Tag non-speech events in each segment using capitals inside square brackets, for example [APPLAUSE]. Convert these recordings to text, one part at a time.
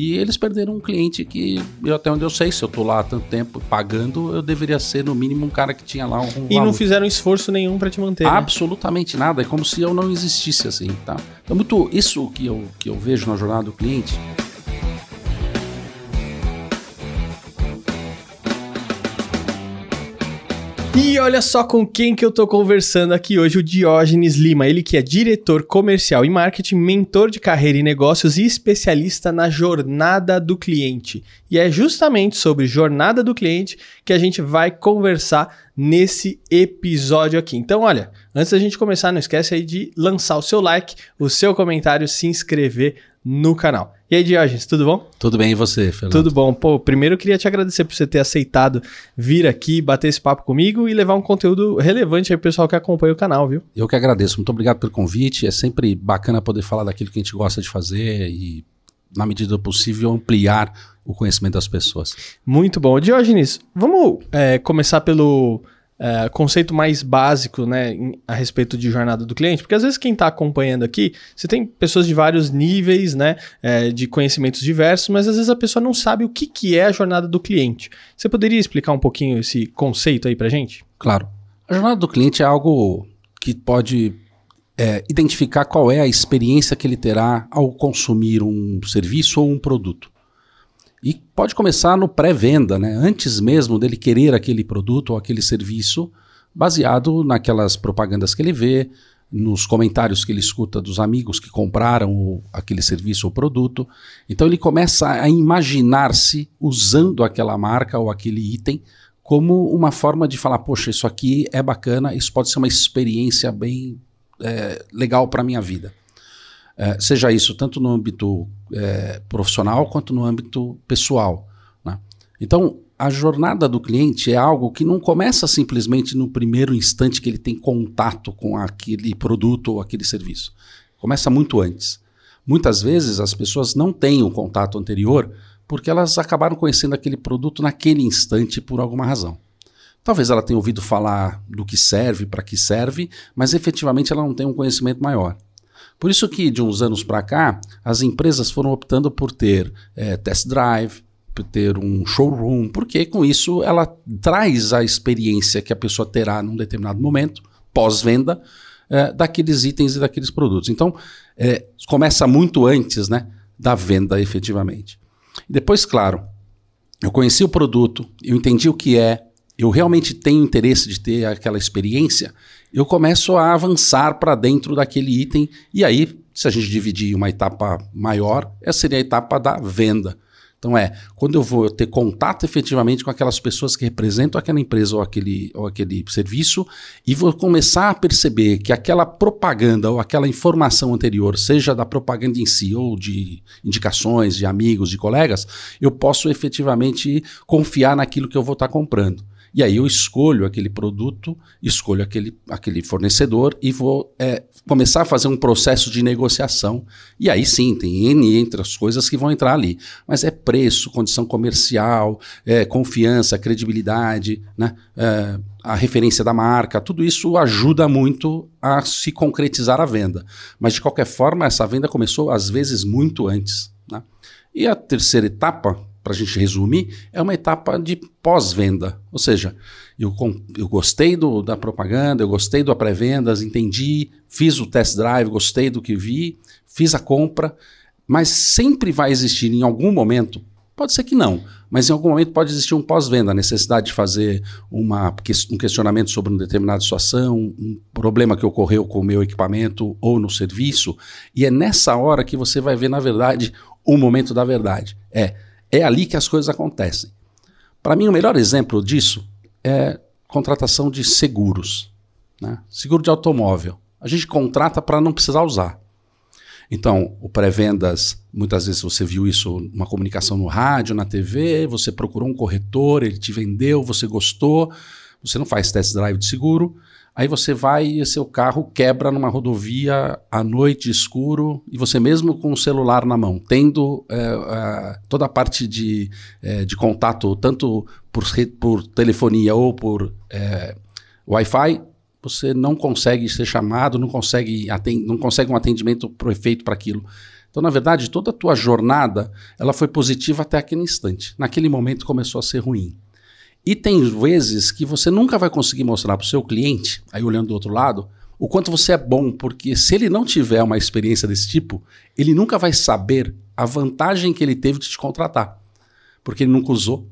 E eles perderam um cliente que, eu, até onde eu sei, se eu tô lá há tanto tempo pagando, eu deveria ser no mínimo um cara que tinha lá um. E não fizeram esforço nenhum para te manter. Né? Absolutamente né? nada. É como se eu não existisse assim, tá? Então, muito isso que eu, que eu vejo na jornada do cliente. E olha só com quem que eu tô conversando aqui hoje, o Diógenes Lima, ele que é diretor comercial e marketing, mentor de carreira e negócios e especialista na jornada do cliente. E é justamente sobre jornada do cliente que a gente vai conversar nesse episódio aqui. Então, olha, antes da gente começar, não esquece aí de lançar o seu like, o seu comentário, se inscrever no canal. E aí, Diógenes, tudo bom? Tudo bem, e você, Fernando? Tudo bom. Pô, primeiro eu queria te agradecer por você ter aceitado vir aqui, bater esse papo comigo e levar um conteúdo relevante aí pro pessoal que acompanha o canal, viu? Eu que agradeço. Muito obrigado pelo convite. É sempre bacana poder falar daquilo que a gente gosta de fazer e, na medida do possível, ampliar o conhecimento das pessoas. Muito bom. Diógenes, vamos é, começar pelo é, conceito mais básico né, a respeito de jornada do cliente, porque às vezes quem está acompanhando aqui, você tem pessoas de vários níveis né, é, de conhecimentos diversos, mas às vezes a pessoa não sabe o que, que é a jornada do cliente. Você poderia explicar um pouquinho esse conceito aí para gente? Claro. A jornada do cliente é algo que pode é, identificar qual é a experiência que ele terá ao consumir um serviço ou um produto. E pode começar no pré-venda, né? antes mesmo dele querer aquele produto ou aquele serviço, baseado naquelas propagandas que ele vê, nos comentários que ele escuta dos amigos que compraram aquele serviço ou produto. Então ele começa a imaginar-se usando aquela marca ou aquele item como uma forma de falar: poxa, isso aqui é bacana, isso pode ser uma experiência bem é, legal para a minha vida. É, seja isso tanto no âmbito é, profissional quanto no âmbito pessoal. Né? Então, a jornada do cliente é algo que não começa simplesmente no primeiro instante que ele tem contato com aquele produto ou aquele serviço. Começa muito antes. Muitas vezes as pessoas não têm o contato anterior porque elas acabaram conhecendo aquele produto naquele instante por alguma razão. Talvez ela tenha ouvido falar do que serve, para que serve, mas efetivamente ela não tem um conhecimento maior. Por isso que de uns anos para cá, as empresas foram optando por ter é, test drive, por ter um showroom, porque com isso ela traz a experiência que a pessoa terá num determinado momento, pós-venda, é, daqueles itens e daqueles produtos. Então, é, começa muito antes né, da venda efetivamente. Depois, claro, eu conheci o produto, eu entendi o que é, eu realmente tenho interesse de ter aquela experiência, eu começo a avançar para dentro daquele item. E aí, se a gente dividir uma etapa maior, essa seria a etapa da venda. Então é, quando eu vou ter contato efetivamente com aquelas pessoas que representam aquela empresa ou aquele, ou aquele serviço e vou começar a perceber que aquela propaganda ou aquela informação anterior, seja da propaganda em si ou de indicações de amigos, de colegas, eu posso efetivamente confiar naquilo que eu vou estar comprando. E aí eu escolho aquele produto, escolho aquele, aquele fornecedor e vou é, começar a fazer um processo de negociação. E aí sim, tem N entre as coisas que vão entrar ali. Mas é preço, condição comercial, é, confiança, credibilidade, né? É, a referência da marca, tudo isso ajuda muito a se concretizar a venda. Mas de qualquer forma, essa venda começou às vezes muito antes. Né? E a terceira etapa, para a gente resumir, é uma etapa de pós-venda. Ou seja, eu, eu gostei do, da propaganda, eu gostei do pré-vendas, entendi, fiz o test drive, gostei do que vi, fiz a compra, mas sempre vai existir em algum momento, pode ser que não, mas em algum momento pode existir um pós-venda, a necessidade de fazer uma, um questionamento sobre uma determinada situação, um problema que ocorreu com o meu equipamento ou no serviço, e é nessa hora que você vai ver, na verdade, o momento da verdade. É é ali que as coisas acontecem. Para mim, o melhor exemplo disso é contratação de seguros. Né? Seguro de automóvel. A gente contrata para não precisar usar. Então, o pré-vendas, muitas vezes você viu isso, uma comunicação no rádio, na TV, você procurou um corretor, ele te vendeu, você gostou, você não faz test drive de seguro, Aí você vai e seu carro quebra numa rodovia à noite, escuro, e você mesmo com o celular na mão, tendo é, é, toda a parte de, é, de contato, tanto por, por telefonia ou por Wi-Fi, você não consegue ser chamado, não consegue, não consegue um atendimento perfeito para aquilo. Então, na verdade, toda a tua jornada, ela foi positiva até aquele instante. Naquele momento começou a ser ruim. E tem vezes que você nunca vai conseguir mostrar para o seu cliente, aí olhando do outro lado, o quanto você é bom, porque se ele não tiver uma experiência desse tipo, ele nunca vai saber a vantagem que ele teve de te contratar. Porque ele nunca usou,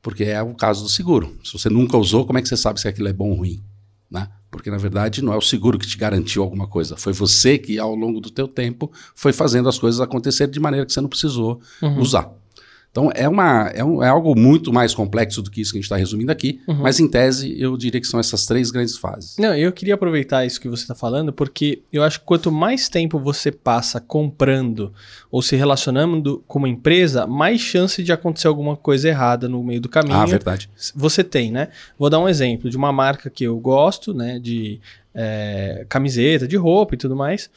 porque é o caso do seguro. Se você nunca usou, como é que você sabe se aquilo é bom ou ruim? Né? Porque na verdade não é o seguro que te garantiu alguma coisa, foi você que ao longo do teu tempo foi fazendo as coisas acontecer de maneira que você não precisou uhum. usar. Então é, uma, é, um, é, algo muito mais complexo do que isso que a gente está resumindo aqui, uhum. mas em tese eu diria que são essas três grandes fases. Não, eu queria aproveitar isso que você está falando, porque eu acho que quanto mais tempo você passa comprando ou se relacionando com uma empresa, mais chance de acontecer alguma coisa errada no meio do caminho. Ah, verdade. Você tem, né? Vou dar um exemplo de uma marca que eu gosto, né? De é, camiseta, de roupa e tudo mais.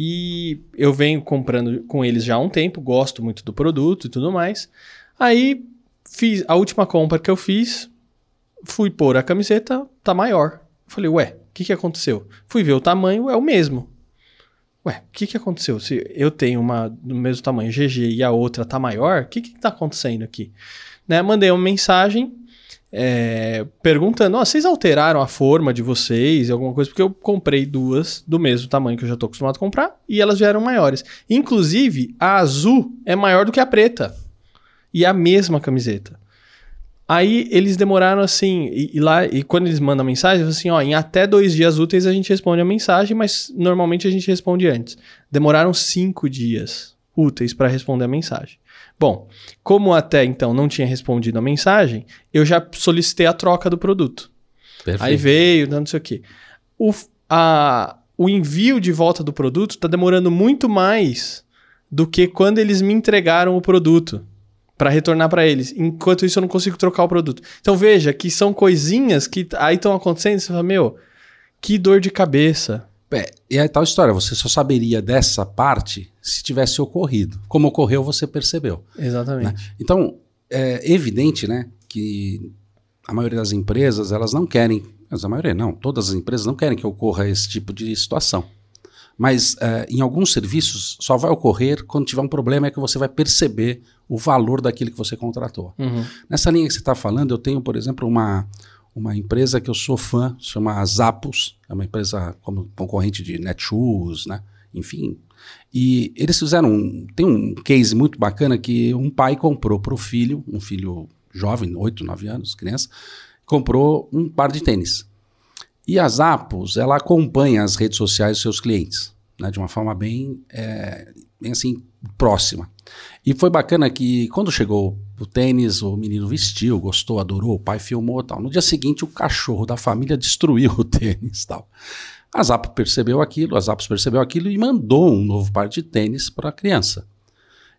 E eu venho comprando com eles já há um tempo, gosto muito do produto e tudo mais. Aí fiz a última compra que eu fiz, fui pôr a camiseta, tá maior. Falei, ué, o que, que aconteceu? Fui ver o tamanho, é o mesmo. Ué, o que, que aconteceu? Se eu tenho uma do mesmo tamanho GG e a outra tá maior, o que, que tá acontecendo aqui? Né, mandei uma mensagem é, perguntando: oh, vocês alteraram a forma de vocês, alguma coisa? Porque eu comprei duas do mesmo tamanho que eu já estou acostumado a comprar e elas vieram maiores. Inclusive, a azul é maior do que a preta e a mesma camiseta. Aí eles demoraram assim, e, e, lá, e quando eles mandam mensagem, assim, ó, em até dois dias úteis a gente responde a mensagem, mas normalmente a gente responde antes. Demoraram cinco dias úteis para responder a mensagem. Bom, como até então não tinha respondido a mensagem, eu já solicitei a troca do produto. Perfeito. Aí veio, não sei o quê. O, a, o envio de volta do produto está demorando muito mais do que quando eles me entregaram o produto para retornar para eles. Enquanto isso, eu não consigo trocar o produto. Então veja que são coisinhas que aí estão acontecendo. Você fala, meu, que dor de cabeça. É, e tal história, você só saberia dessa parte se tivesse ocorrido. Como ocorreu, você percebeu. Exatamente. Né? Então, é evidente né, que a maioria das empresas, elas não querem, mas a maioria não, todas as empresas não querem que ocorra esse tipo de situação. Mas é, em alguns serviços só vai ocorrer quando tiver um problema é que você vai perceber o valor daquilo que você contratou. Uhum. Nessa linha que você está falando, eu tenho, por exemplo, uma, uma empresa que eu sou fã, chama Zappos, é uma empresa como concorrente de Netshoes, né? Enfim. E eles fizeram um, tem um case muito bacana que um pai comprou para o filho, um filho jovem, 8, 9 anos, criança, comprou um par de tênis. E a Zappos, ela acompanha as redes sociais dos seus clientes, né, de uma forma bem, é, bem assim, próxima. E foi bacana que quando chegou o tênis, o menino vestiu, gostou, adorou, o pai filmou tal. No dia seguinte, o cachorro da família destruiu o [LAUGHS] tênis tal. A Zappos percebeu aquilo, a Zappos percebeu aquilo e mandou um novo par de tênis para a criança.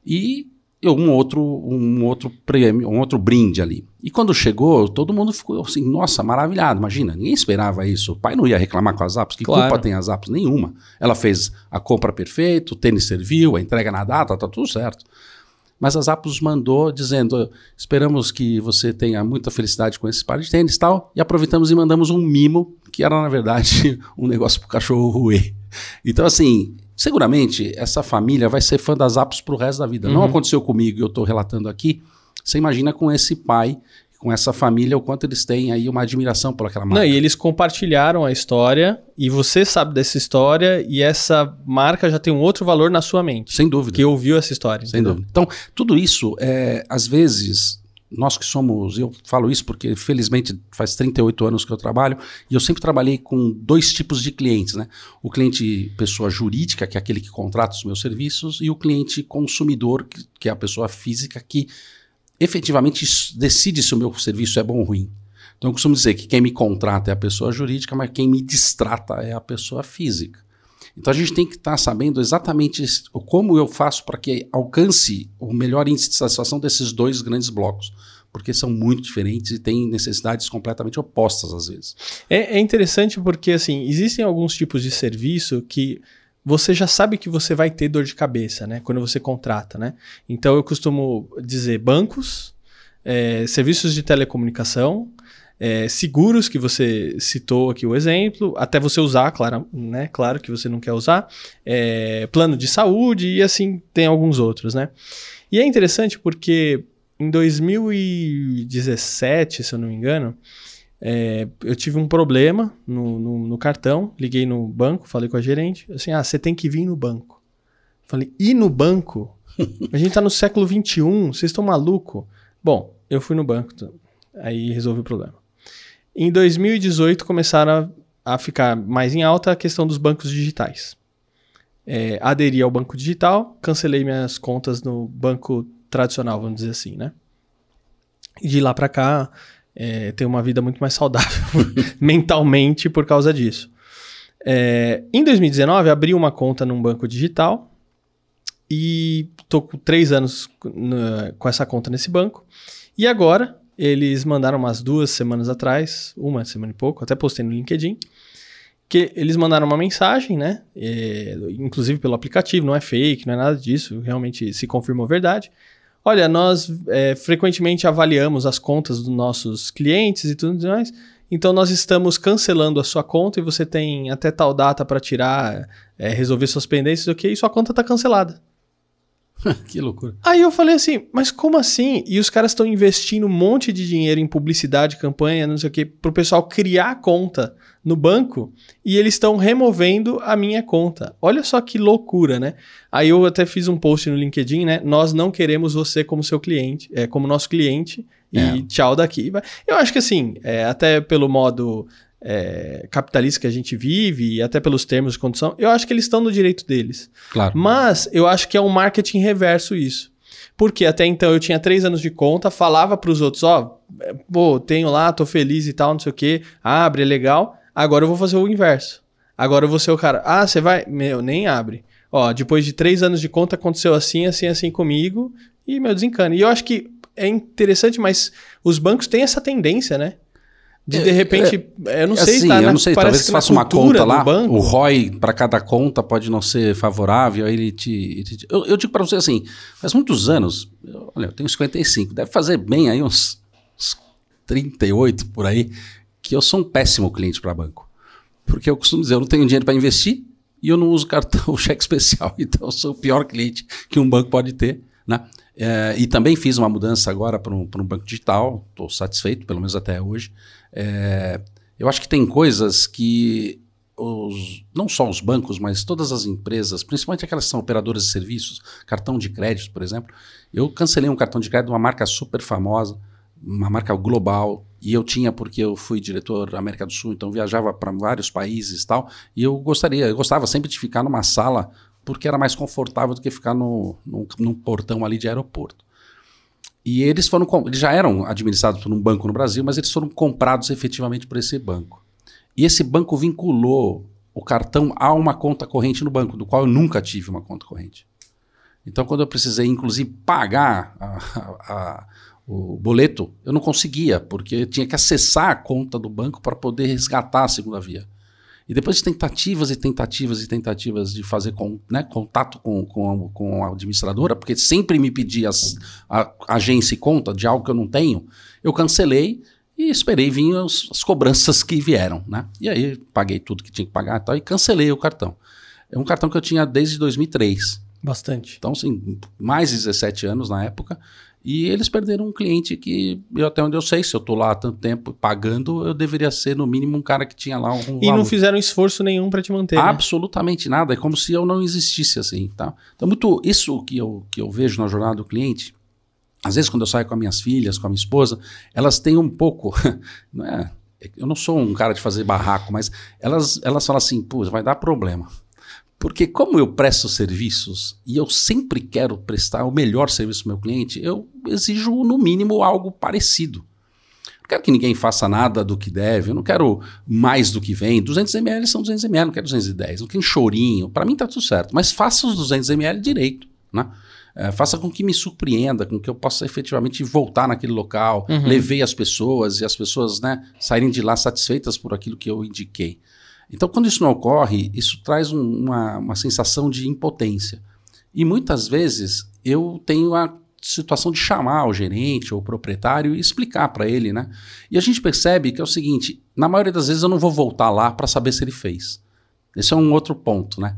E um outro, um outro prêmio, um outro brinde ali. E quando chegou, todo mundo ficou assim, nossa, maravilhado. Imagina, ninguém esperava isso. O pai não ia reclamar com as apps. Que claro. culpa tem as apps? Nenhuma. Ela fez a compra perfeita, o tênis serviu, a entrega na data, tá tudo certo. Mas a Zappos mandou dizendo: esperamos que você tenha muita felicidade com esse par de tênis e tal. E aproveitamos e mandamos um mimo, que era, na verdade, [LAUGHS] um negócio para o cachorro roer. Então, assim, seguramente essa família vai ser fã das apps pro resto da vida. Uhum. Não aconteceu comigo, eu estou relatando aqui. Você imagina com esse pai, com essa família, o quanto eles têm aí uma admiração por aquela marca. Não, e eles compartilharam a história e você sabe dessa história e essa marca já tem um outro valor na sua mente. Sem dúvida. Que ouviu essa história. Sem entendeu? dúvida. Então, tudo isso, é, às vezes, nós que somos, eu falo isso porque felizmente faz 38 anos que eu trabalho e eu sempre trabalhei com dois tipos de clientes, né? O cliente pessoa jurídica, que é aquele que contrata os meus serviços, e o cliente consumidor, que, que é a pessoa física que efetivamente decide se o meu serviço é bom ou ruim. Então eu costumo dizer que quem me contrata é a pessoa jurídica, mas quem me distrata é a pessoa física. Então a gente tem que estar tá sabendo exatamente como eu faço para que alcance o melhor índice de satisfação desses dois grandes blocos, porque são muito diferentes e têm necessidades completamente opostas às vezes. É, é interessante porque assim existem alguns tipos de serviço que você já sabe que você vai ter dor de cabeça, né? Quando você contrata, né? Então eu costumo dizer bancos, é, serviços de telecomunicação, é, seguros, que você citou aqui o exemplo, até você usar, claro, né? Claro que você não quer usar, é, plano de saúde e assim tem alguns outros, né? E é interessante porque em 2017, se eu não me engano, é, eu tive um problema no, no, no, cartão, liguei no banco, falei com a gerente, assim, ah, você tem que vir no banco. Falei, ir no banco? A gente tá no século XXI, vocês estão maluco? Bom, eu fui no banco, aí resolvi o problema. Em 2018 começaram a, a ficar mais em alta a questão dos bancos digitais. É, aderi ao banco digital, cancelei minhas contas no banco tradicional, vamos dizer assim, né? E de lá para cá, é, tenho uma vida muito mais saudável [LAUGHS] mentalmente por causa disso. É, em 2019, abri uma conta num banco digital e tô com três anos com essa conta nesse banco. E agora, eles mandaram umas duas semanas atrás, uma semana e pouco, até postei no LinkedIn, que eles mandaram uma mensagem, né? É, inclusive pelo aplicativo, não é fake, não é nada disso, realmente se confirmou verdade. Olha, nós é, frequentemente avaliamos as contas dos nossos clientes e tudo mais. Então nós estamos cancelando a sua conta e você tem até tal data para tirar, é, resolver suas pendências, ok? E sua conta está cancelada. [LAUGHS] que loucura. Aí eu falei assim, mas como assim? E os caras estão investindo um monte de dinheiro em publicidade, campanha, não sei o quê, pro pessoal criar conta no banco e eles estão removendo a minha conta. Olha só que loucura, né? Aí eu até fiz um post no LinkedIn, né? Nós não queremos você como seu cliente, é, como nosso cliente, e é. tchau daqui. Eu acho que assim, é, até pelo modo é, capitalista que a gente vive e até pelos termos de condição, eu acho que eles estão no direito deles. Claro. Mas eu acho que é um marketing reverso isso. Porque até então eu tinha três anos de conta, falava para os outros, ó, oh, pô, tenho lá, tô feliz e tal, não sei o quê, abre, é legal. Agora eu vou fazer o inverso. Agora eu vou ser o cara, ah, você vai? Meu, nem abre. Ó, depois de três anos de conta aconteceu assim, assim, assim comigo e meu desencana. E eu acho que é interessante, mas os bancos têm essa tendência, né? De de repente, é, eu não sei, assim, tá, eu não sei, talvez você faça uma conta lá, banco, o ROI para cada conta pode não ser favorável, aí ele te... Ele te eu, eu, digo para você assim, faz muitos anos, eu, olha, eu tenho 55, deve fazer bem aí uns, uns 38 por aí, que eu sou um péssimo cliente para banco. Porque eu costumo dizer, eu não tenho dinheiro para investir e eu não uso cartão [LAUGHS] cheque especial, então eu sou o pior cliente que um banco pode ter, né? É, e também fiz uma mudança agora para um, um banco digital, estou satisfeito, pelo menos até hoje. É, eu acho que tem coisas que os, não só os bancos, mas todas as empresas, principalmente aquelas que são operadoras de serviços, cartão de crédito, por exemplo. Eu cancelei um cartão de crédito de uma marca super famosa, uma marca global, e eu tinha porque eu fui diretor da América do Sul, então viajava para vários países e tal, e eu gostaria, eu gostava sempre de ficar numa sala porque era mais confortável do que ficar no, no, num portão ali de aeroporto. E eles foram, eles já eram administrados por um banco no Brasil, mas eles foram comprados efetivamente por esse banco. E esse banco vinculou o cartão a uma conta corrente no banco, do qual eu nunca tive uma conta corrente. Então, quando eu precisei, inclusive, pagar a, a, o boleto, eu não conseguia, porque eu tinha que acessar a conta do banco para poder resgatar a segunda via. E depois de tentativas e tentativas e tentativas de fazer com, né, contato com, com, a, com a administradora, porque sempre me pedia as, a, a agência e conta de algo que eu não tenho, eu cancelei e esperei vir as, as cobranças que vieram. Né? E aí paguei tudo que tinha que pagar e tal, e cancelei o cartão. É um cartão que eu tinha desde 2003. Bastante. Então, assim, mais de 17 anos na época. E eles perderam um cliente que, eu, até onde eu sei, se eu estou lá há tanto tempo pagando, eu deveria ser no mínimo um cara que tinha lá um. E valor. não fizeram esforço nenhum para te manter. Né? Absolutamente né? nada. É como se eu não existisse assim. Tá? Então, muito isso que eu, que eu vejo na jornada do cliente. Às vezes, quando eu saio com as minhas filhas, com a minha esposa, elas têm um pouco. [LAUGHS] não é, eu não sou um cara de fazer barraco, mas elas, elas falam assim: pô, vai dar problema. Porque como eu presto serviços e eu sempre quero prestar o melhor serviço para o meu cliente, eu exijo no mínimo algo parecido. Não quero que ninguém faça nada do que deve, eu não quero mais do que vem. 200 ml são 200 ml, não quero 210, não quero chorinho. Para mim está tudo certo, mas faça os 200 ml direito, né? É, faça com que me surpreenda, com que eu possa efetivamente voltar naquele local, uhum. levei as pessoas e as pessoas né, saírem de lá satisfeitas por aquilo que eu indiquei. Então, quando isso não ocorre, isso traz um, uma, uma sensação de impotência. E muitas vezes eu tenho a situação de chamar o gerente ou o proprietário e explicar para ele, né? E a gente percebe que é o seguinte: na maioria das vezes eu não vou voltar lá para saber se ele fez. Esse é um outro ponto, né?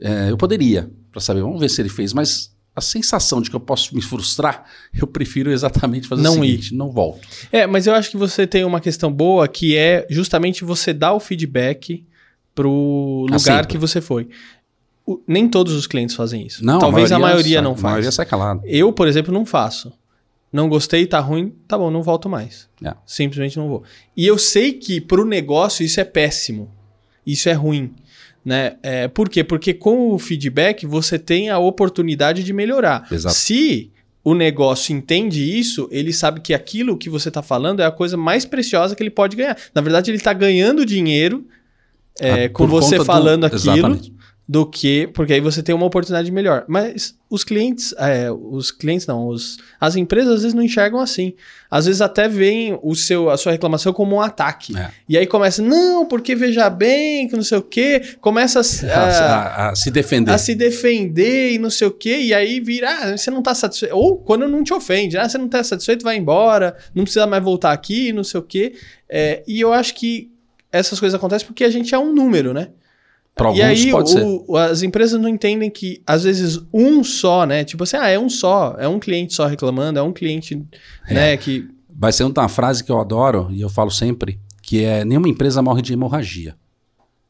É, eu poderia para saber, vamos ver se ele fez, mas a sensação de que eu posso me frustrar, [LAUGHS] eu prefiro exatamente fazer Não o seguinte, não volto. É, mas eu acho que você tem uma questão boa que é justamente você dar o feedback pro Ah, lugar que você foi. O- nem todos os clientes fazem isso. Não, Talvez a maioria, sai- não A faz. maioria sai calado. Eu, por exemplo, não faço. Não gostei, tá ruim, tá bom, não volto mais. É. Simplesmente não vou. E eu sei que pro negócio isso é péssimo. Isso é ruim. Né? É, por quê? Porque com o feedback você tem a oportunidade de melhorar. Exato. Se o negócio entende isso, ele sabe que aquilo que você está falando é a coisa mais preciosa que ele pode ganhar. Na verdade, ele está ganhando dinheiro é, Ah, com você conta do- falando aquilo Exatamente. do que. Porque aí você tem uma oportunidade melhor. Mas os clientes, é, os clientes não, os, as empresas às vezes não enxergam assim. Às vezes até veem o seu, a sua reclamação como um ataque. É. E aí começa, não, porque veja bem, que não sei o quê. Começa a, [LAUGHS] A, a- a- se defender. a se defender e não sei o quê, e aí vira, ah, você não tá satisfeito. Ou quando não te ofende, ah, você não tá satisfeito, vai embora, não precisa mais voltar aqui, não sei o quê. É, e eu acho que essas coisas acontecem porque a gente é um número, né? Para e alguns aí pode ser. o- as empresas não entendem que, às vezes, um só, né? Tipo assim, ah, é um só, é um cliente só reclamando, é um cliente, né, que... Vai ser uma frase que eu adoro e eu falo sempre, que é nenhuma empresa morre de hemorragia.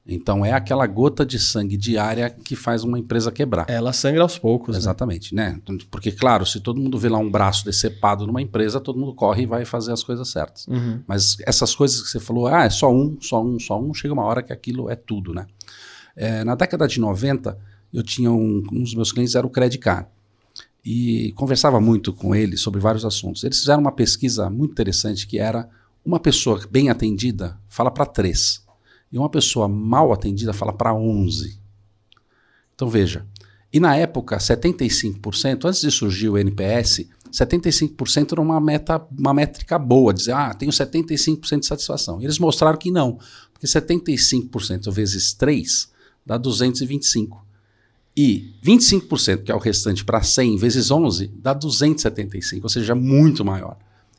Então é aquela gota de sangue diária que faz uma empresa quebrar. Ela sangra aos poucos, né? Exatamente, né? Porque, claro, se todo mundo vê lá um braço decepado numa empresa, todo mundo corre e vai fazer as coisas certas. Uhum. Mas essas coisas que você falou, ah, é só um, só um, só um, chega uma hora que aquilo é tudo, né? É, na década de 90, eu tinha um, um dos meus clientes era o Credit Card. E conversava muito com ele sobre vários assuntos. Eles fizeram uma pesquisa muito interessante que era uma pessoa bem atendida fala para três e uma pessoa mal atendida fala para 11. Então veja, e na época 75%, antes de surgir o NPS, 75% era uma meta, uma métrica boa, dizer, ah, tenho 75% de satisfação. E eles mostraram que não, porque 75% vezes 3 dá 225. E 25%, que é o restante para 100 vezes 11, dá 275, ou seja, muito maior.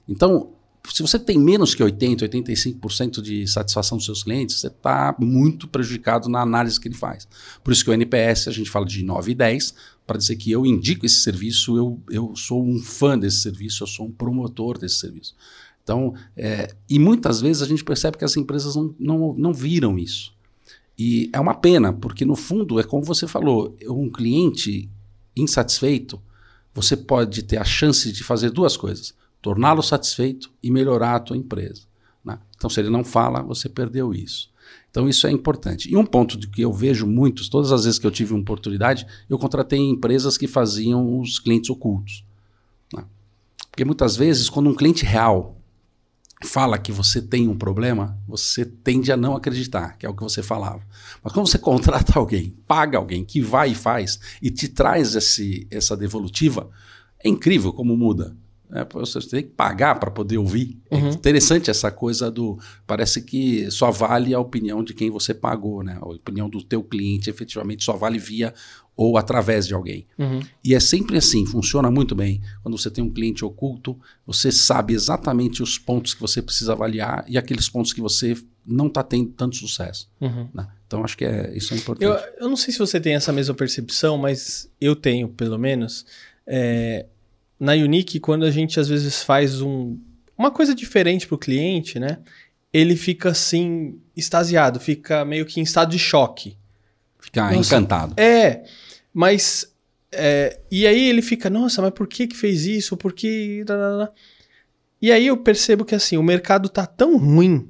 Então, se você tem menos que 80, 85% de satisfação dos seus clientes, você está muito prejudicado na análise que ele faz. Por isso que o NPS, a gente fala de 9 e 10, para dizer que eu indico esse serviço, eu, eu sou um fã desse serviço, eu sou um promotor desse serviço. Então, é, e muitas vezes a gente percebe que as empresas não, não, não viram isso. E é uma pena, porque no fundo é como você falou, um cliente insatisfeito, você pode ter a chance de fazer duas coisas: torná-lo satisfeito e melhorar a tua empresa. Né? Então, se ele não fala, você perdeu isso. Então, isso é importante. E um ponto que eu vejo muitos, todas as vezes que eu tive uma oportunidade, eu contratei empresas que faziam os clientes ocultos. Né? Porque muitas vezes, quando um cliente real fala que você tem um problema, você tende a não acreditar, que é o que você falava. Mas quando você [LAUGHS] contrata alguém, paga alguém que vai e faz e te traz esse, essa devolutiva, é incrível como muda. É, você tem que pagar para poder ouvir. Uhum. É interessante essa coisa do. Parece que só vale a opinião de quem você pagou, né? A opinião do teu cliente efetivamente só vale via ou através de alguém. Uhum. E é sempre assim, funciona muito bem. Quando você tem um cliente oculto, você sabe exatamente os pontos que você precisa avaliar e aqueles pontos que você não está tendo tanto sucesso. Uhum. né? Então acho que é, isso é importante. Eu, eu não sei se você tem essa mesma percepção, mas eu tenho, pelo menos. É, na Unique, quando a gente às vezes faz um, uma coisa diferente para o cliente, né? Ele fica assim, extasiado, fica meio que em estado de choque. Ficar Nossa. encantado. É, mas. é, e aí ele fica, nossa, mas por que que fez isso? Por que. lá, lá, lá?" E aí eu percebo que assim, o mercado tá tão ruim,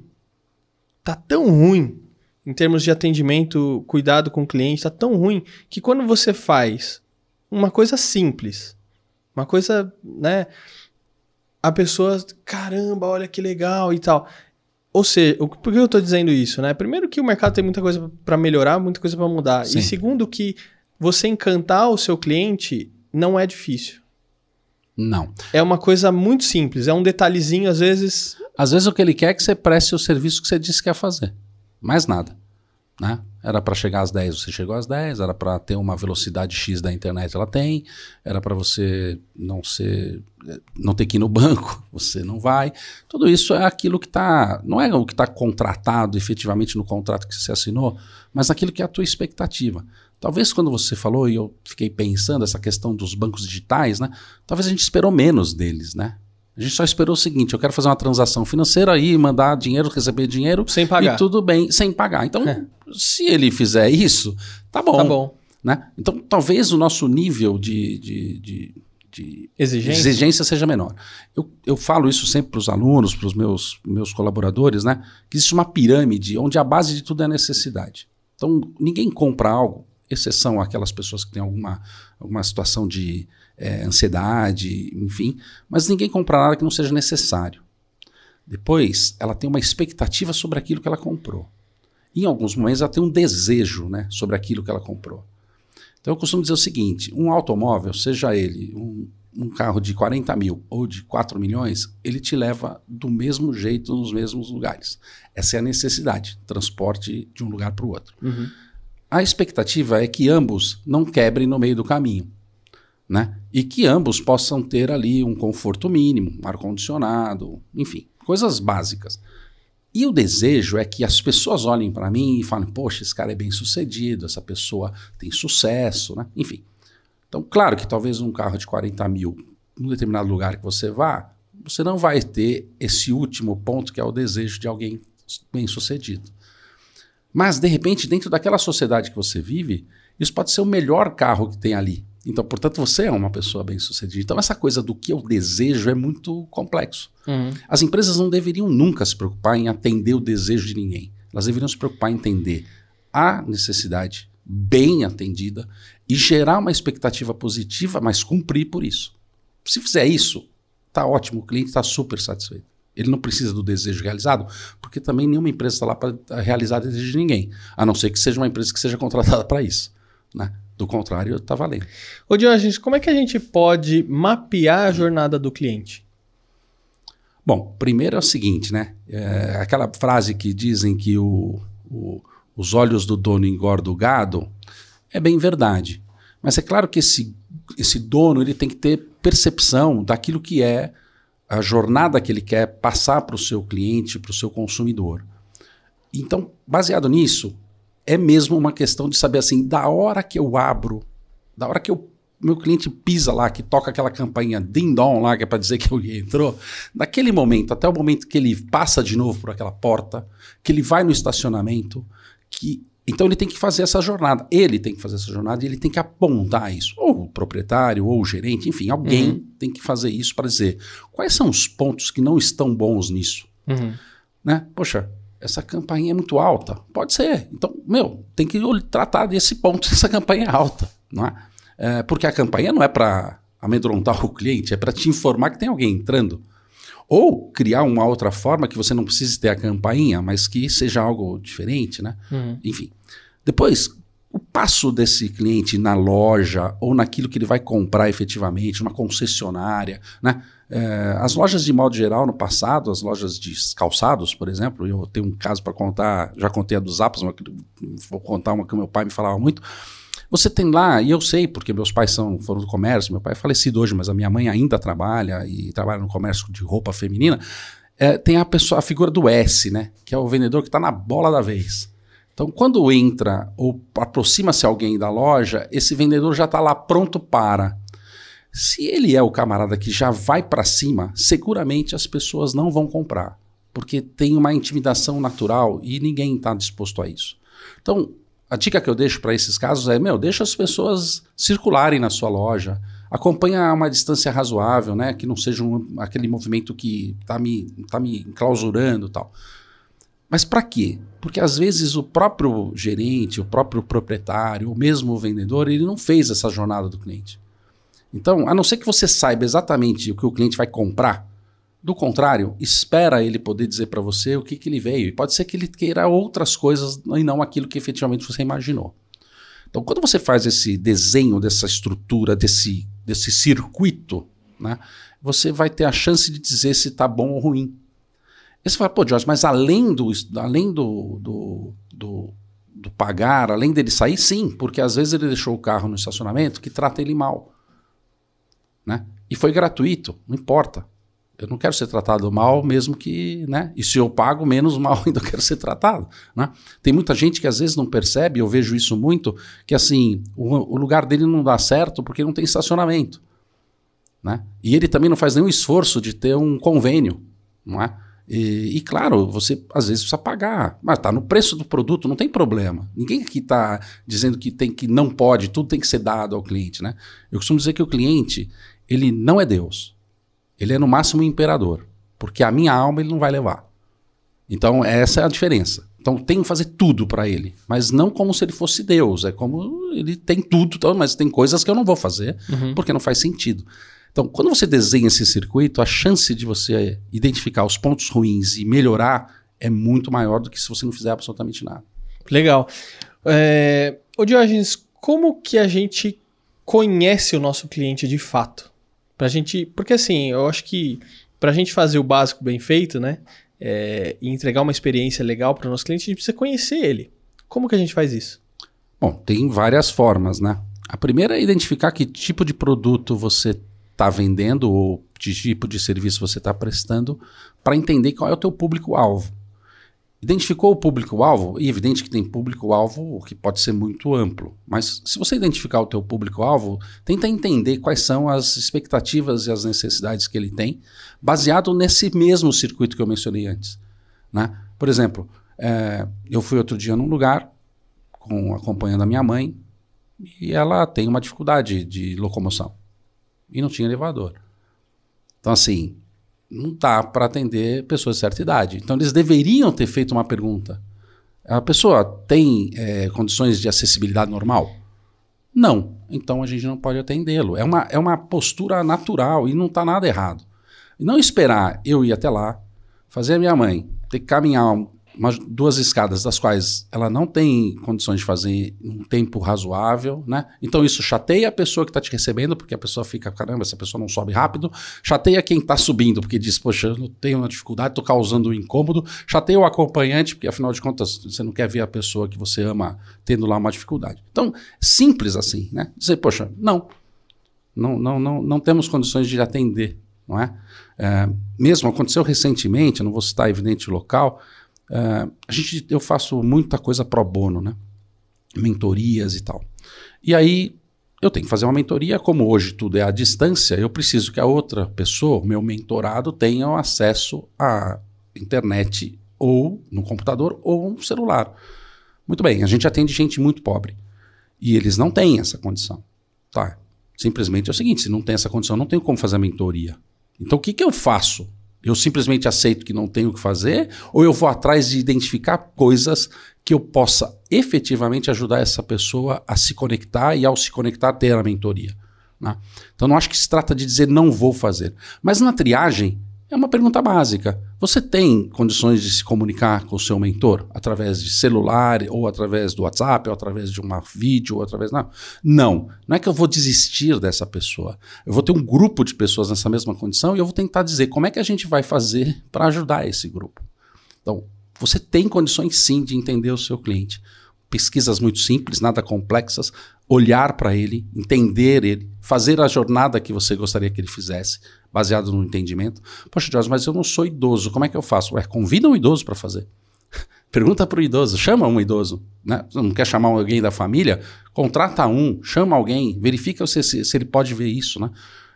tá tão ruim em termos de atendimento, cuidado com o cliente, tá tão ruim que quando você faz uma coisa simples, uma coisa, né? A pessoa, caramba, olha que legal e tal. Ou seja, o- por que eu tô dizendo isso, né? Primeiro que o mercado tem muita coisa para melhorar, muita coisa para mudar. Sim. E segundo que você encantar o seu cliente não é difícil. Não. É uma coisa muito simples, é um detalhezinho às vezes. Às vezes o que ele quer é que você preste o serviço que você disse que ia fazer. Mais nada. Né? Era para chegar às 10, você chegou às 10, era para ter uma velocidade X da internet, ela tem, era para você não ser não ter que ir no banco, [LAUGHS] você não vai. Tudo isso é aquilo que está, não é o que está contratado efetivamente no contrato que você assinou, mas aquilo que é a tua expectativa. Talvez quando você falou, e eu fiquei pensando, essa questão dos bancos digitais, né? Talvez a gente esperou menos deles, né? A gente só esperou o seguinte: eu quero fazer uma transação financeira aí, mandar dinheiro, receber dinheiro. Sem pagar. E tudo bem, sem pagar. Então, é. se ele fizer isso, tá bom. Tá bom. Né? Então, talvez o nosso nível de, de, de, de exigência? exigência? seja menor. Eu, eu falo isso sempre para os alunos, para os meus, meus colaboradores, né? Que existe uma pirâmide onde a base de tudo é a necessidade. Então, ninguém compra algo, exceção aquelas pessoas que têm alguma, alguma situação de é, ansiedade, enfim, mas ninguém compra nada que não seja necessário. Depois, ela tem uma expectativa sobre aquilo que ela comprou. Em alguns momentos, ela tem um desejo né, sobre aquilo que ela comprou. Então, eu costumo dizer o seguinte: um automóvel, seja ele um, um carro de 40 mil ou de 4 milhões, ele te leva do mesmo jeito nos mesmos lugares. Essa é a necessidade, transporte de um lugar para o outro. Uhum. A expectativa é que ambos não quebrem no meio do caminho né? E que ambos possam ter ali um conforto mínimo, ar-condicionado, enfim, coisas básicas. E o desejo é que as pessoas olhem para mim e falem: poxa, esse cara é bem sucedido, essa pessoa tem sucesso, né? Enfim. Então, claro que talvez um carro de 40 mil, num determinado lugar que você vá, você não vai ter esse último ponto que é o desejo de alguém bem sucedido. Mas, de repente, dentro daquela sociedade que você vive, isso pode ser o melhor carro que tem ali. Então, portanto, você é uma pessoa bem-sucedida. Então, essa coisa do que eu desejo é muito complexo. Uhum. As empresas não deveriam nunca se preocupar em atender o desejo de ninguém. Elas deveriam se preocupar em entender a necessidade bem atendida e gerar uma expectativa positiva, mas cumprir por isso. Se fizer isso, tá ótimo, o cliente está super satisfeito. Ele não precisa do desejo realizado, porque também nenhuma empresa está lá para realizar o desejo de ninguém, a não ser que seja uma empresa que seja contratada para isso. Né? Do contrário, está valendo. Ô Diógenes, como é que a gente pode mapear a jornada do cliente? Bom, primeiro é o seguinte, né? É aquela frase que dizem que o, o, os olhos do dono engordam o gado é bem verdade. Mas é claro que esse, esse dono ele tem que ter percepção daquilo que é a jornada que ele quer passar para o seu cliente, para o seu consumidor. Então, baseado nisso, é mesmo uma questão de saber assim, da hora que eu abro, da hora que eu meu cliente pisa lá, que toca aquela campainha ding-dong lá, que é para dizer que alguém entrou, daquele momento até o momento que ele passa de novo por aquela porta, que ele vai no estacionamento, que então ele tem que fazer essa jornada. Ele tem que fazer essa jornada e ele tem que apontar isso. Ou o proprietário, ou o gerente, enfim, alguém uhum. tem que fazer isso para dizer quais são os pontos que não estão bons nisso. Uhum. Né? Poxa, essa campainha é muito alta. Pode ser. Então, meu, tem que tratar desse ponto, [LAUGHS] essa campainha é alta. Não é? é porque a campainha não é para amedrontar o cliente, é para te informar que tem alguém entrando. Ou criar uma outra forma que você não precise ter a campainha, mas que seja algo diferente, né? Uhum. Enfim. Depois, o passo desse cliente na loja ou naquilo que ele vai comprar efetivamente, uma concessionária, né? É, as lojas de modo geral no passado, as lojas de calçados, por exemplo, eu tenho um caso para contar, já contei a dos Zappos, mas vou contar uma que meu pai me falava muito. Você tem lá, e eu sei, porque meus pais são, foram do comércio, meu pai é falecido hoje, mas a minha mãe ainda trabalha e trabalha no comércio de roupa feminina. É, tem a pessoa, a figura do S, né? Que é o vendedor que está na bola da vez. Então, quando entra ou aproxima-se alguém da loja, esse vendedor já está lá pronto para. Se ele é o camarada que já vai para cima, seguramente as pessoas não vão comprar, porque tem uma intimidação natural e ninguém está disposto a isso. Então, a dica que eu deixo para esses casos é: meu, deixa as pessoas circularem na sua loja, acompanha a uma distância razoável, né, que não seja um, aquele movimento que está me, tá me enclausurando tal. Mas para quê? Porque às vezes o próprio gerente, o próprio proprietário, ou mesmo o vendedor, ele não fez essa jornada do cliente. Então, a não ser que você saiba exatamente o que o cliente vai comprar, do contrário, espera ele poder dizer para você o que, que ele veio. E pode ser que ele queira outras coisas e não aquilo que efetivamente você imaginou. Então, quando você faz esse desenho dessa estrutura, desse, desse circuito, né, você vai ter a chance de dizer se está bom ou ruim. E você fala, pô, Jorge, mas além do, além do, do, do do pagar, além dele sair, sim, porque às vezes ele deixou o carro no estacionamento que trata ele mal. Né? E foi gratuito, não importa. Eu não quero ser tratado mal, mesmo que, né? E se eu pago, menos mal [LAUGHS] ainda quero ser tratado, né? Tem muita gente que às vezes não percebe, eu vejo isso muito, que assim, o, o lugar dele não dá certo porque não tem estacionamento, né? E ele também não faz nenhum esforço de ter um convênio, não é? E, e, claro, você às vezes precisa pagar, mas está no preço do produto, não tem problema. Ninguém aqui está dizendo que tem que não pode, tudo tem que ser dado ao cliente, né? Eu costumo dizer que o cliente ele não é Deus, ele é no máximo um imperador, porque a minha alma ele não vai levar. Então essa é a diferença. Então tem que fazer tudo para ele, mas não como se ele fosse Deus, é como ele tem tudo, mas tem coisas que eu não vou fazer uhum. porque não faz sentido. Então, quando você desenha esse circuito, a chance de você identificar os pontos ruins e melhorar é muito maior do que se você não fizer absolutamente nada. Legal. É... Ô Diógenes, como que a gente conhece o nosso cliente de fato? Pra gente. Porque assim, eu acho que pra gente fazer o básico bem feito, né? É, e entregar uma experiência legal para o nosso cliente, a gente precisa conhecer ele. Como que a gente faz isso? Bom, tem várias formas, né? A primeira é identificar que tipo de produto você está vendendo ou de tipo de serviço você está prestando para entender qual é o teu público-alvo. Identificou o público-alvo, e evidente que tem público-alvo que pode ser muito amplo, mas se você identificar o teu público-alvo, tenta entender quais são as expectativas e as necessidades que ele tem, baseado nesse mesmo circuito que eu mencionei antes. Né? Por exemplo, é, eu fui outro dia num lugar com, acompanhando a minha mãe e ela tem uma dificuldade de locomoção e não tinha elevador. Então, assim, não dá para atender pessoas de certa idade. Então, eles deveriam ter feito uma pergunta. A pessoa tem é, condições de acessibilidade normal? Não. Então, a gente não pode atendê-lo. É uma, é uma postura natural e não está nada errado. E não esperar eu ir até lá, fazer a minha mãe ter que caminhar umas, duas escadas das quais ela não tem condições de fazer um tempo razoável, né? Então isso chateia a pessoa que está te recebendo, porque a pessoa fica, caramba, essa pessoa não sobe rápido. Chateia quem está subindo, porque diz, poxa, eu tenho uma dificuldade, estou causando um incômodo. Chateia o acompanhante, porque afinal de contas você não quer ver a pessoa que você ama tendo lá uma dificuldade. Então, simples assim, né? Dizer, poxa, não, não, não, não, não temos condições de atender, não é? é mesmo aconteceu recentemente, não vou citar evidente local, Uh, a gente, eu faço muita coisa pro bono, né? Mentorias e tal. E aí eu tenho que fazer uma mentoria, como hoje tudo é à distância, eu preciso que a outra pessoa, meu mentorado, tenha acesso à internet ou no computador ou no celular. Muito bem, a gente atende gente muito pobre. E eles não têm essa condição. Tá? Simplesmente é o seguinte: se não tem essa condição, não tenho como fazer a mentoria. Então o que, que eu faço? Eu simplesmente aceito que não tenho o que fazer, ou eu vou atrás de identificar coisas que eu possa efetivamente ajudar essa pessoa a se conectar e, ao se conectar, ter a mentoria. Né? Então, não acho que se trata de dizer não vou fazer. Mas na triagem, é uma pergunta básica. Você tem condições de se comunicar com o seu mentor através de celular, ou através do WhatsApp, ou através de uma vídeo, ou através. Não. Não. Não é que eu vou desistir dessa pessoa. Eu vou ter um grupo de pessoas nessa mesma condição e eu vou tentar dizer como é que a gente vai fazer para ajudar esse grupo. Então, você tem condições sim de entender o seu cliente pesquisas muito simples, nada complexas, olhar para ele, entender ele, fazer a jornada que você gostaria que ele fizesse, baseado no entendimento. Poxa, Jorge, mas eu não sou idoso, como é que eu faço? Ué, convida um idoso para fazer. [LAUGHS] Pergunta para o idoso, chama um idoso. Né? Não quer chamar alguém da família? Contrata um, chama alguém, verifica se, se, se ele pode ver isso. Né?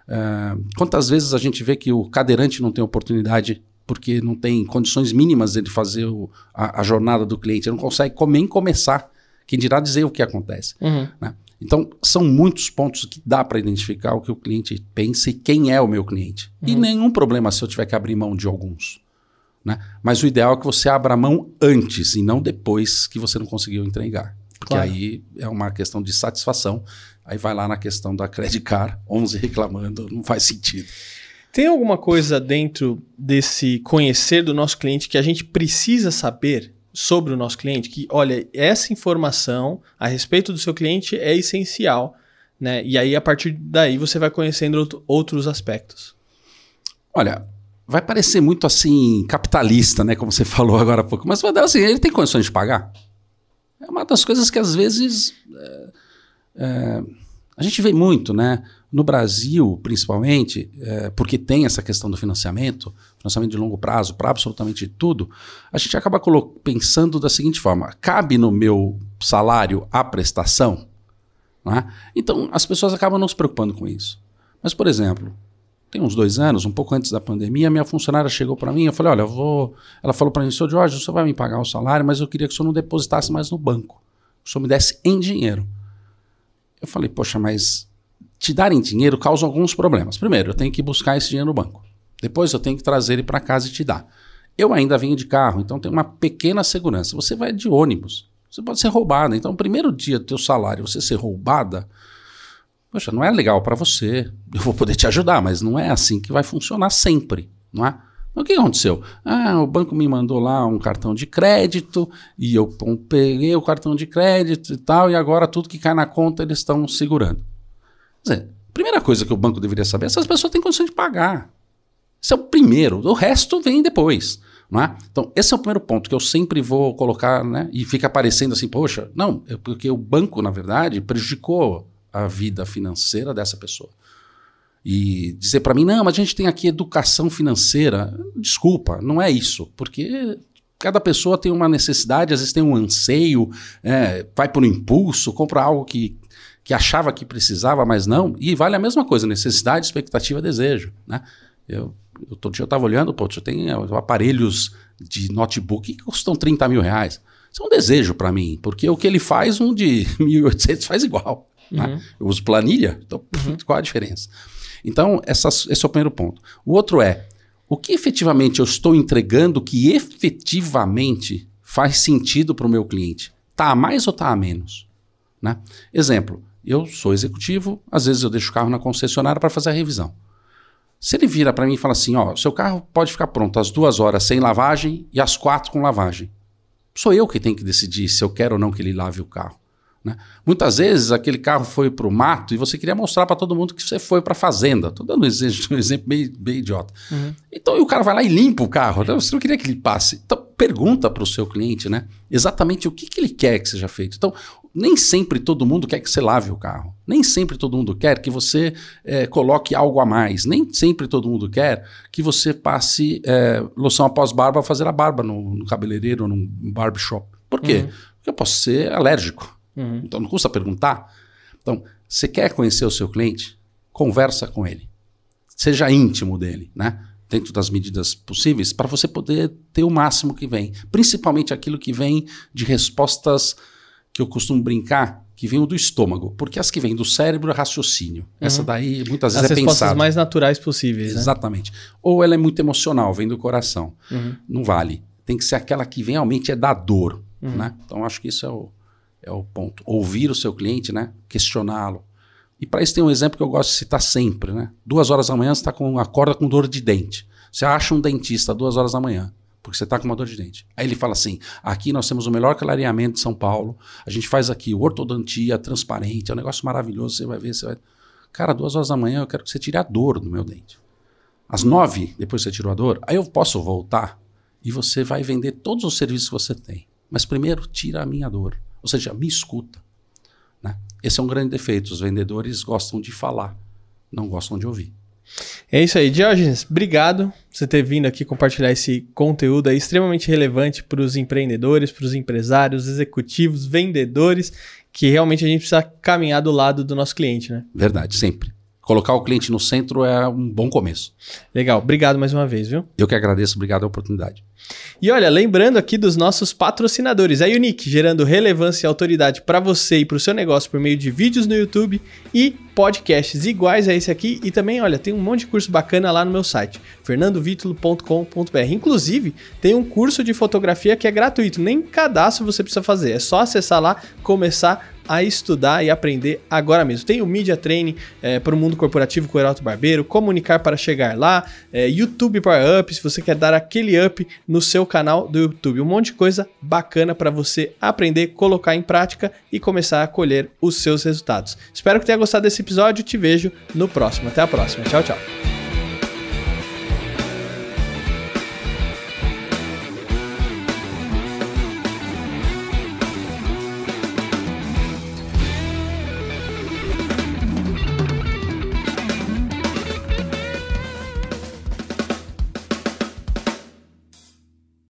Uh, quantas vezes a gente vê que o cadeirante não tem oportunidade porque não tem condições mínimas de fazer o, a, a, jornada do cliente, ele não consegue nem começar, quem dirá dizer o que acontece. Uhum. Né? Então, são muitos pontos que dá para identificar o que o cliente pensa e quem é o meu cliente. Uhum. E nenhum problema se eu tiver que abrir mão de alguns. Né? Mas o ideal é que você abra mão antes e não depois que você não conseguiu entregar. Porque claro. aí é uma questão de satisfação. Aí vai lá na questão da Credit Card, [LAUGHS] 11 reclamando, não faz sentido. Tem alguma coisa dentro desse conhecer do nosso cliente que a gente precisa saber sobre o nosso cliente? Que, olha, essa informação a respeito do seu cliente é essencial, né? E aí, a partir daí, você vai conhecendo outros aspectos. Olha, vai parecer muito assim, capitalista, né? Como você [LAUGHS] falou agora há pouco, mas assim, ele tem condições de pagar? É uma das coisas que às vezes é, é, a gente vê muito, né? No Brasil, principalmente, é, porque tem essa questão do financiamento, financiamento de longo prazo para absolutamente tudo, a gente acaba pensando da seguinte forma: cabe no meu salário a prestação? Né? Então, as pessoas acabam não se preocupando com isso. Mas, por exemplo, tem uns dois anos, um pouco antes da pandemia, minha funcionária chegou para mim, eu falei, olha, eu vou... Ela falou para mim, senhor Jorge, o senhor vai me pagar o salário, mas eu queria que o senhor não depositasse mais no banco. O senhor me desse em dinheiro. Eu falei, poxa, mas te dar em dinheiro causa alguns problemas. Primeiro, eu tenho que buscar esse dinheiro no banco. Depois eu tenho que trazer ele para casa e te dar. Eu ainda venho de carro, então tem uma pequena segurança. Você vai de ônibus, você pode ser roubada. Então, o primeiro dia do teu salário, você ser roubada, poxa, não é legal para você. Eu vou poder te ajudar, mas não é assim que vai funcionar sempre, não é? O que aconteceu? Ah, o banco me mandou lá um cartão de crédito e eu peguei o cartão de crédito e tal, e agora tudo que cai na conta eles estão segurando. Quer dizer, a primeira coisa que o banco deveria saber é se as pessoas têm condição de pagar. Esse é o primeiro, o resto vem depois. É? Então, esse é o primeiro ponto que eu sempre vou colocar, né? E fica aparecendo assim, poxa, não, é porque o banco, na verdade, prejudicou a vida financeira dessa pessoa. E dizer para mim, não, mas a gente tem aqui educação financeira. Desculpa, não é isso, porque cada pessoa tem uma necessidade, às vezes tem um anseio, é, vai por um impulso, compra algo que, que achava que precisava, mas não. E vale a mesma coisa, necessidade, expectativa, desejo. Né? Eu, outro dia eu estava olhando, pô, eu tenho é, aparelhos de notebook que custam 30 mil reais. Isso é um desejo para mim, porque o que ele faz, um de [LAUGHS] 1.800 faz igual. Né? Uhum. Né? Eu uso planilha, então [LAUGHS] uhum. qual a diferença? Então, esse é o primeiro ponto. O outro é, o que efetivamente eu estou entregando que efetivamente faz sentido para o meu cliente? Está a mais ou está a menos? Né? Exemplo, eu sou executivo, às vezes eu deixo o carro na concessionária para fazer a revisão. Se ele vira para mim e fala assim, ó, seu carro pode ficar pronto às duas horas sem lavagem e às quatro com lavagem. Sou eu que tenho que decidir se eu quero ou não que ele lave o carro. Né? Muitas vezes aquele carro foi para o mato e você queria mostrar para todo mundo que você foi para a fazenda. Estou dando um exemplo, um exemplo bem, bem idiota. Uhum. Então o cara vai lá e limpa o carro. Você não queria que ele passe. Então pergunta para o seu cliente né, exatamente o que, que ele quer que seja feito. Então, nem sempre todo mundo quer que você lave o carro. Nem sempre todo mundo quer que você é, coloque algo a mais. Nem sempre todo mundo quer que você passe é, loção após barba a fazer a barba no, no cabeleireiro ou num barbershop. Por quê? Uhum. Porque eu posso ser alérgico. Uhum. Então não custa perguntar. Então, você quer conhecer o seu cliente? Conversa com ele. Seja íntimo dele, né? Dentro das medidas possíveis, para você poder ter o máximo que vem. Principalmente aquilo que vem de respostas que eu costumo brincar, que vem do estômago. Porque as que vêm do cérebro é raciocínio. Uhum. Essa daí muitas vezes as é respostas mais naturais possíveis. Né? Exatamente. Né? Ou ela é muito emocional, vem do coração. Uhum. Não vale. Tem que ser aquela que vem realmente é da dor. Uhum. Né? Então acho que isso é o, é o ponto. Ouvir o seu cliente, né? questioná-lo. E para isso tem um exemplo que eu gosto de citar sempre. Né? Duas horas da manhã você está com acorda com dor de dente. Você acha um dentista duas horas da manhã, porque você está com uma dor de dente. Aí ele fala assim: aqui nós temos o melhor clareamento de São Paulo. A gente faz aqui ortodontia transparente, é um negócio maravilhoso. Você vai ver, você vai. Cara, duas horas da manhã eu quero que você tire a dor do meu dente. Às nove, depois que você tirou a dor, aí eu posso voltar e você vai vender todos os serviços que você tem. Mas primeiro, tira a minha dor. Ou seja, me escuta. Né? Esse é um grande defeito. Os vendedores gostam de falar, não gostam de ouvir. É isso aí, Diógenes. Obrigado por você ter vindo aqui compartilhar esse conteúdo aí extremamente relevante para os empreendedores, para os empresários, executivos, vendedores, que realmente a gente precisa caminhar do lado do nosso cliente, né? Verdade, sempre. Colocar o cliente no centro é um bom começo. Legal, obrigado mais uma vez, viu? Eu que agradeço, obrigado a oportunidade. E olha, lembrando aqui dos nossos patrocinadores, a Unique, gerando relevância e autoridade para você e para o seu negócio por meio de vídeos no YouTube e podcasts iguais a esse aqui. E também, olha, tem um monte de curso bacana lá no meu site, fernandovitulo.com.br. Inclusive, tem um curso de fotografia que é gratuito, nem cadastro você precisa fazer, é só acessar lá, começar a estudar e aprender agora mesmo. Tem o Media Training é, para o mundo corporativo com o Heraldo Barbeiro, Comunicar para chegar lá, é, YouTube Power Up, se você quer dar aquele up no seu canal do YouTube. Um monte de coisa bacana para você aprender, colocar em prática e começar a colher os seus resultados. Espero que tenha gostado desse episódio. Te vejo no próximo. Até a próxima. Tchau, tchau.